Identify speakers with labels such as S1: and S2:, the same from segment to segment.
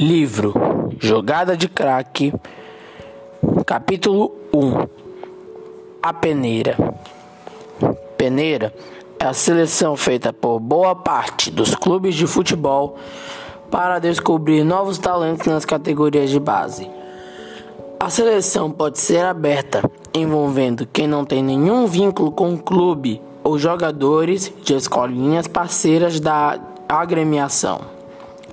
S1: Livro Jogada de Craque, capítulo 1 A Peneira. Peneira é a seleção feita por boa parte dos clubes de futebol para descobrir novos talentos nas categorias de base. A seleção pode ser aberta, envolvendo quem não tem nenhum vínculo com o clube ou jogadores de escolinhas parceiras da agremiação.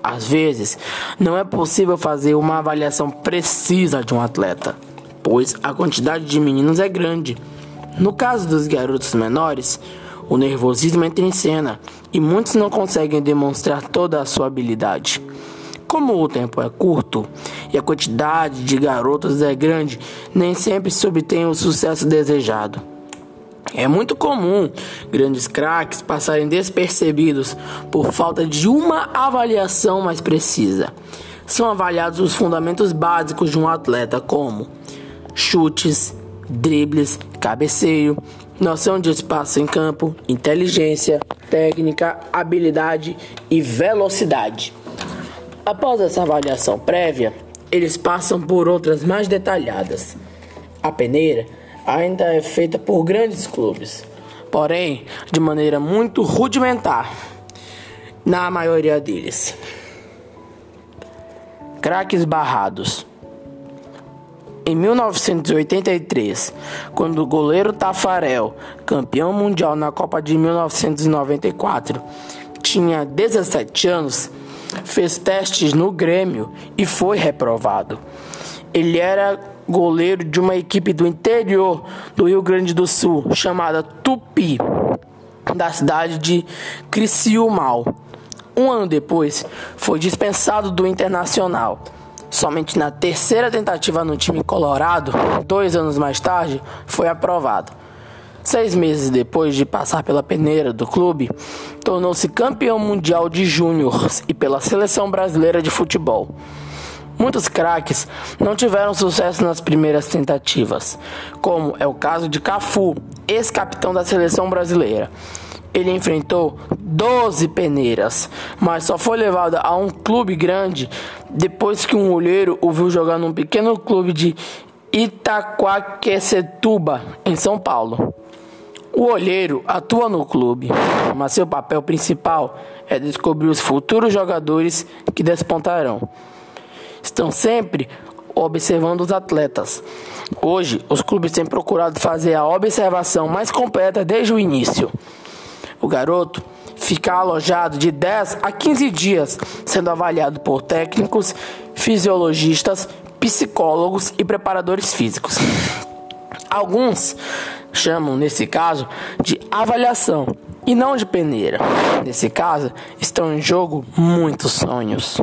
S1: Às vezes, não é possível fazer uma avaliação precisa de um atleta, pois a quantidade de meninos é grande. No caso dos garotos menores, o nervosismo entra em cena e muitos não conseguem demonstrar toda a sua habilidade. Como o tempo é curto e a quantidade de garotos é grande, nem sempre se obtém o sucesso desejado. É muito comum grandes craques passarem despercebidos por falta de uma avaliação mais precisa. São avaliados os fundamentos básicos de um atleta, como chutes, dribles, cabeceio, noção de espaço em campo, inteligência, técnica, habilidade e velocidade. Após essa avaliação prévia, eles passam por outras mais detalhadas. A peneira ainda é feita por grandes clubes, porém de maneira muito rudimentar na maioria deles. Craques barrados. Em 1983, quando o goleiro Tafarel, campeão mundial na Copa de 1994, tinha 17 anos, fez testes no Grêmio e foi reprovado. Ele era goleiro de uma equipe do interior do Rio Grande do Sul, chamada Tupi, da cidade de Criciúmal. Um ano depois, foi dispensado do Internacional. Somente na terceira tentativa no time colorado, dois anos mais tarde, foi aprovado. Seis meses depois de passar pela peneira do clube, tornou-se campeão mundial de júnior e pela seleção brasileira de futebol. Muitos craques não tiveram sucesso nas primeiras tentativas, como é o caso de Cafu, ex-capitão da seleção brasileira. Ele enfrentou 12 peneiras, mas só foi levado a um clube grande depois que um olheiro o viu jogar num pequeno clube de Itaquaquecetuba, em São Paulo. O olheiro atua no clube, mas seu papel principal é descobrir os futuros jogadores que despontarão estão sempre observando os atletas. Hoje, os clubes têm procurado fazer a observação mais completa desde o início. O garoto fica alojado de 10 a 15 dias, sendo avaliado por técnicos, fisiologistas, psicólogos e preparadores físicos. Alguns chamam, nesse caso, de avaliação e não de peneira. Nesse caso, estão em jogo muitos sonhos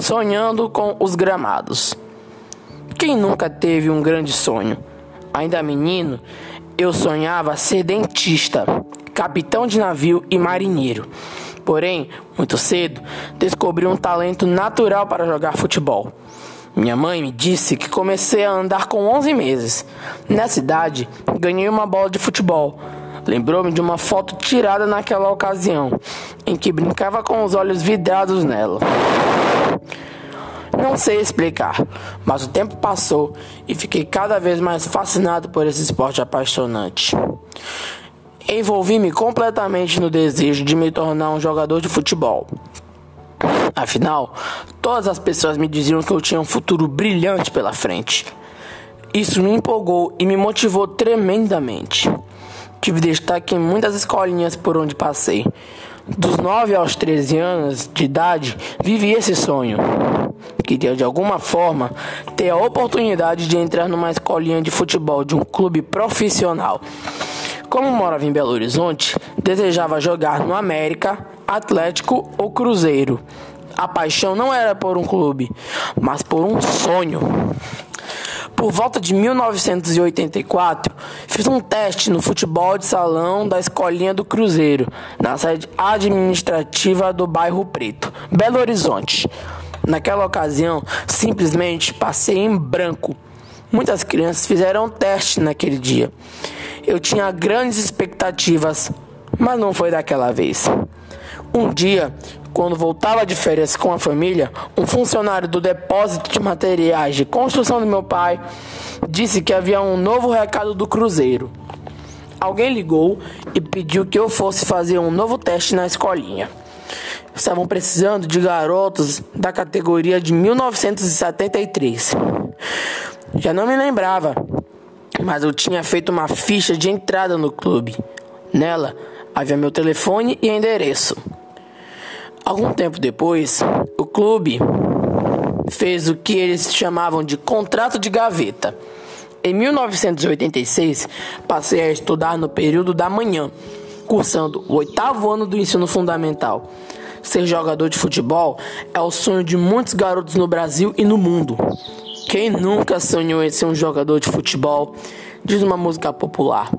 S1: sonhando com os gramados. Quem nunca teve um grande sonho? Ainda menino, eu sonhava ser dentista, capitão de navio e marinheiro. Porém, muito cedo, descobri um talento natural para jogar futebol. Minha mãe me disse que comecei a andar com 11 meses. Nessa idade, ganhei uma bola de futebol. Lembrou-me de uma foto tirada naquela ocasião, em que brincava com os olhos vidrados nela. Não sei explicar, mas o tempo passou e fiquei cada vez mais fascinado por esse esporte apaixonante. Envolvi-me completamente no desejo de me tornar um jogador de futebol. Afinal, todas as pessoas me diziam que eu tinha um futuro brilhante pela frente. Isso me empolgou e me motivou tremendamente. Tive destaque em muitas escolinhas por onde passei. Dos 9 aos 13 anos de idade, vivi esse sonho. Queria de alguma forma ter a oportunidade de entrar numa escolinha de futebol de um clube profissional. Como morava em Belo Horizonte, desejava jogar no América, Atlético ou Cruzeiro. A paixão não era por um clube, mas por um sonho. Por volta de 1984, fiz um teste no futebol de salão da Escolinha do Cruzeiro, na sede administrativa do bairro Preto, Belo Horizonte. Naquela ocasião, simplesmente passei em branco. Muitas crianças fizeram teste naquele dia. Eu tinha grandes expectativas, mas não foi daquela vez. Um dia, quando voltava de férias com a família, um funcionário do depósito de materiais de construção do meu pai disse que havia um novo recado do Cruzeiro. Alguém ligou e pediu que eu fosse fazer um novo teste na escolinha. Estavam precisando de garotos da categoria de 1973. Já não me lembrava, mas eu tinha feito uma ficha de entrada no clube. Nela havia meu telefone e endereço. Algum tempo depois, o clube fez o que eles chamavam de contrato de gaveta. Em 1986, passei a estudar no período da manhã, cursando o oitavo ano do ensino fundamental. Ser jogador de futebol é o sonho de muitos garotos no Brasil e no mundo. Quem nunca sonhou em ser um jogador de futebol? Diz uma música popular.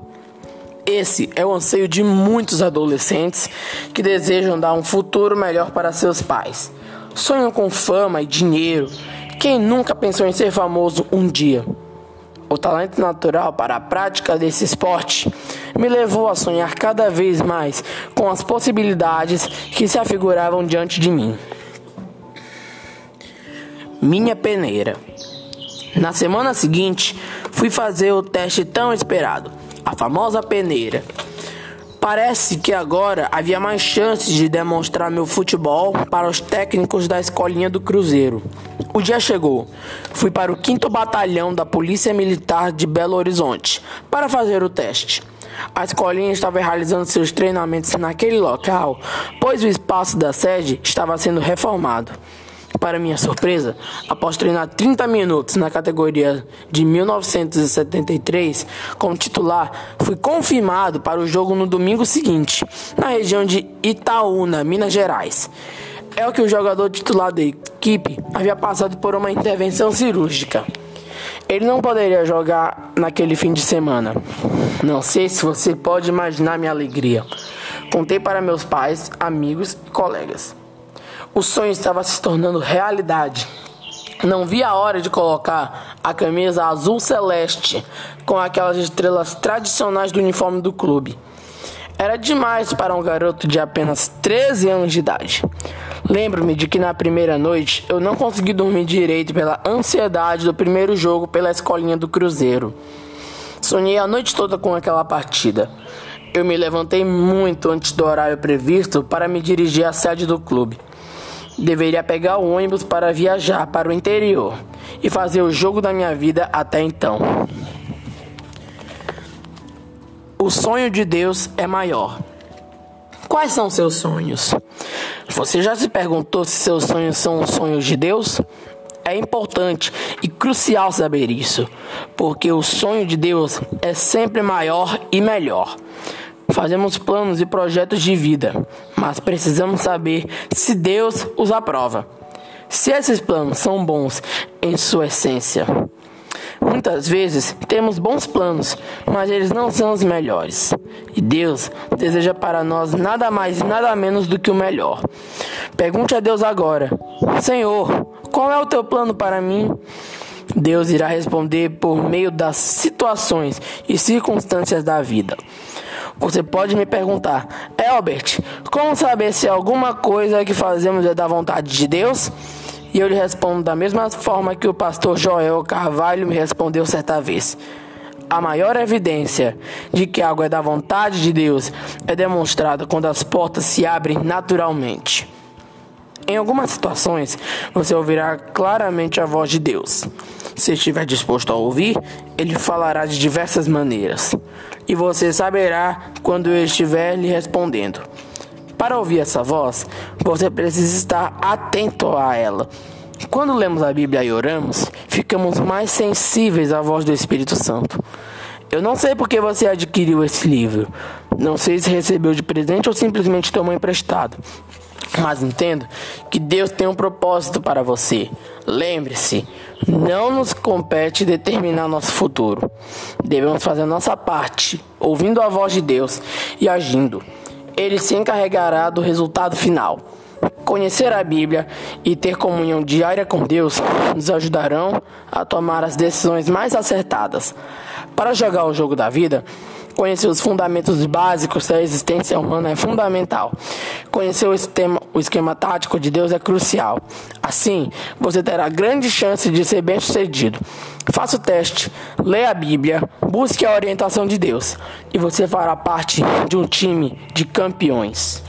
S1: Esse é o anseio de muitos adolescentes que desejam dar um futuro melhor para seus pais. Sonham com fama e dinheiro. Quem nunca pensou em ser famoso um dia? O talento natural para a prática desse esporte me levou a sonhar cada vez mais com as possibilidades que se afiguravam diante de mim. Minha peneira. Na semana seguinte, fui fazer o teste tão esperado a famosa peneira. Parece que agora havia mais chances de demonstrar meu futebol para os técnicos da escolinha do Cruzeiro. O dia chegou. Fui para o 5 Batalhão da Polícia Militar de Belo Horizonte para fazer o teste. A escolinha estava realizando seus treinamentos naquele local, pois o espaço da sede estava sendo reformado. Para minha surpresa, após treinar 30 minutos na categoria de 1973 como titular, fui confirmado para o jogo no domingo seguinte, na região de Itaúna, Minas Gerais. É o que o jogador titular da equipe havia passado por uma intervenção cirúrgica. Ele não poderia jogar naquele fim de semana. Não sei se você pode imaginar minha alegria. Contei para meus pais, amigos e colegas. O sonho estava se tornando realidade. Não vi a hora de colocar a camisa azul celeste com aquelas estrelas tradicionais do uniforme do clube. Era demais para um garoto de apenas 13 anos de idade. Lembro-me de que na primeira noite eu não consegui dormir direito pela ansiedade do primeiro jogo pela escolinha do Cruzeiro. Sonhei a noite toda com aquela partida. Eu me levantei muito antes do horário previsto para me dirigir à sede do clube. Deveria pegar o ônibus para viajar para o interior e fazer o jogo da minha vida até então. O sonho de Deus é maior. Quais são seus sonhos? Você já se perguntou se seus sonhos são os sonhos de Deus? É importante e crucial saber isso, porque o sonho de Deus é sempre maior e melhor. Fazemos planos e projetos de vida, mas precisamos saber se Deus os aprova. Se esses planos são bons em sua essência. Muitas vezes temos bons planos, mas eles não são os melhores. E Deus deseja para nós nada mais e nada menos do que o melhor. Pergunte a Deus agora: Senhor, qual é o teu plano para mim? Deus irá responder por meio das situações e circunstâncias da vida. Você pode me perguntar, Elbert, como saber se alguma coisa que fazemos é da vontade de Deus? E eu lhe respondo da mesma forma que o pastor Joel Carvalho me respondeu certa vez. A maior evidência de que algo é da vontade de Deus é demonstrada quando as portas se abrem naturalmente. Em algumas situações, você ouvirá claramente a voz de Deus. Se estiver disposto a ouvir, ele falará de diversas maneiras, e você saberá quando eu estiver lhe respondendo. Para ouvir essa voz, você precisa estar atento a ela. Quando lemos a Bíblia e oramos, ficamos mais sensíveis à voz do Espírito Santo. Eu não sei porque você adquiriu esse livro. Não sei se recebeu de presente ou simplesmente tomou emprestado. Mas entendo que Deus tem um propósito para você. Lembre-se, não nos compete determinar nosso futuro. Devemos fazer nossa parte, ouvindo a voz de Deus e agindo. Ele se encarregará do resultado final. Conhecer a Bíblia e ter comunhão diária com Deus nos ajudarão a tomar as decisões mais acertadas. Para jogar o jogo da vida, Conhecer os fundamentos básicos da existência humana é fundamental. Conhecer o esquema, o esquema tático de Deus é crucial. Assim, você terá grande chance de ser bem-sucedido. Faça o teste, leia a Bíblia, busque a orientação de Deus e você fará parte de um time de campeões.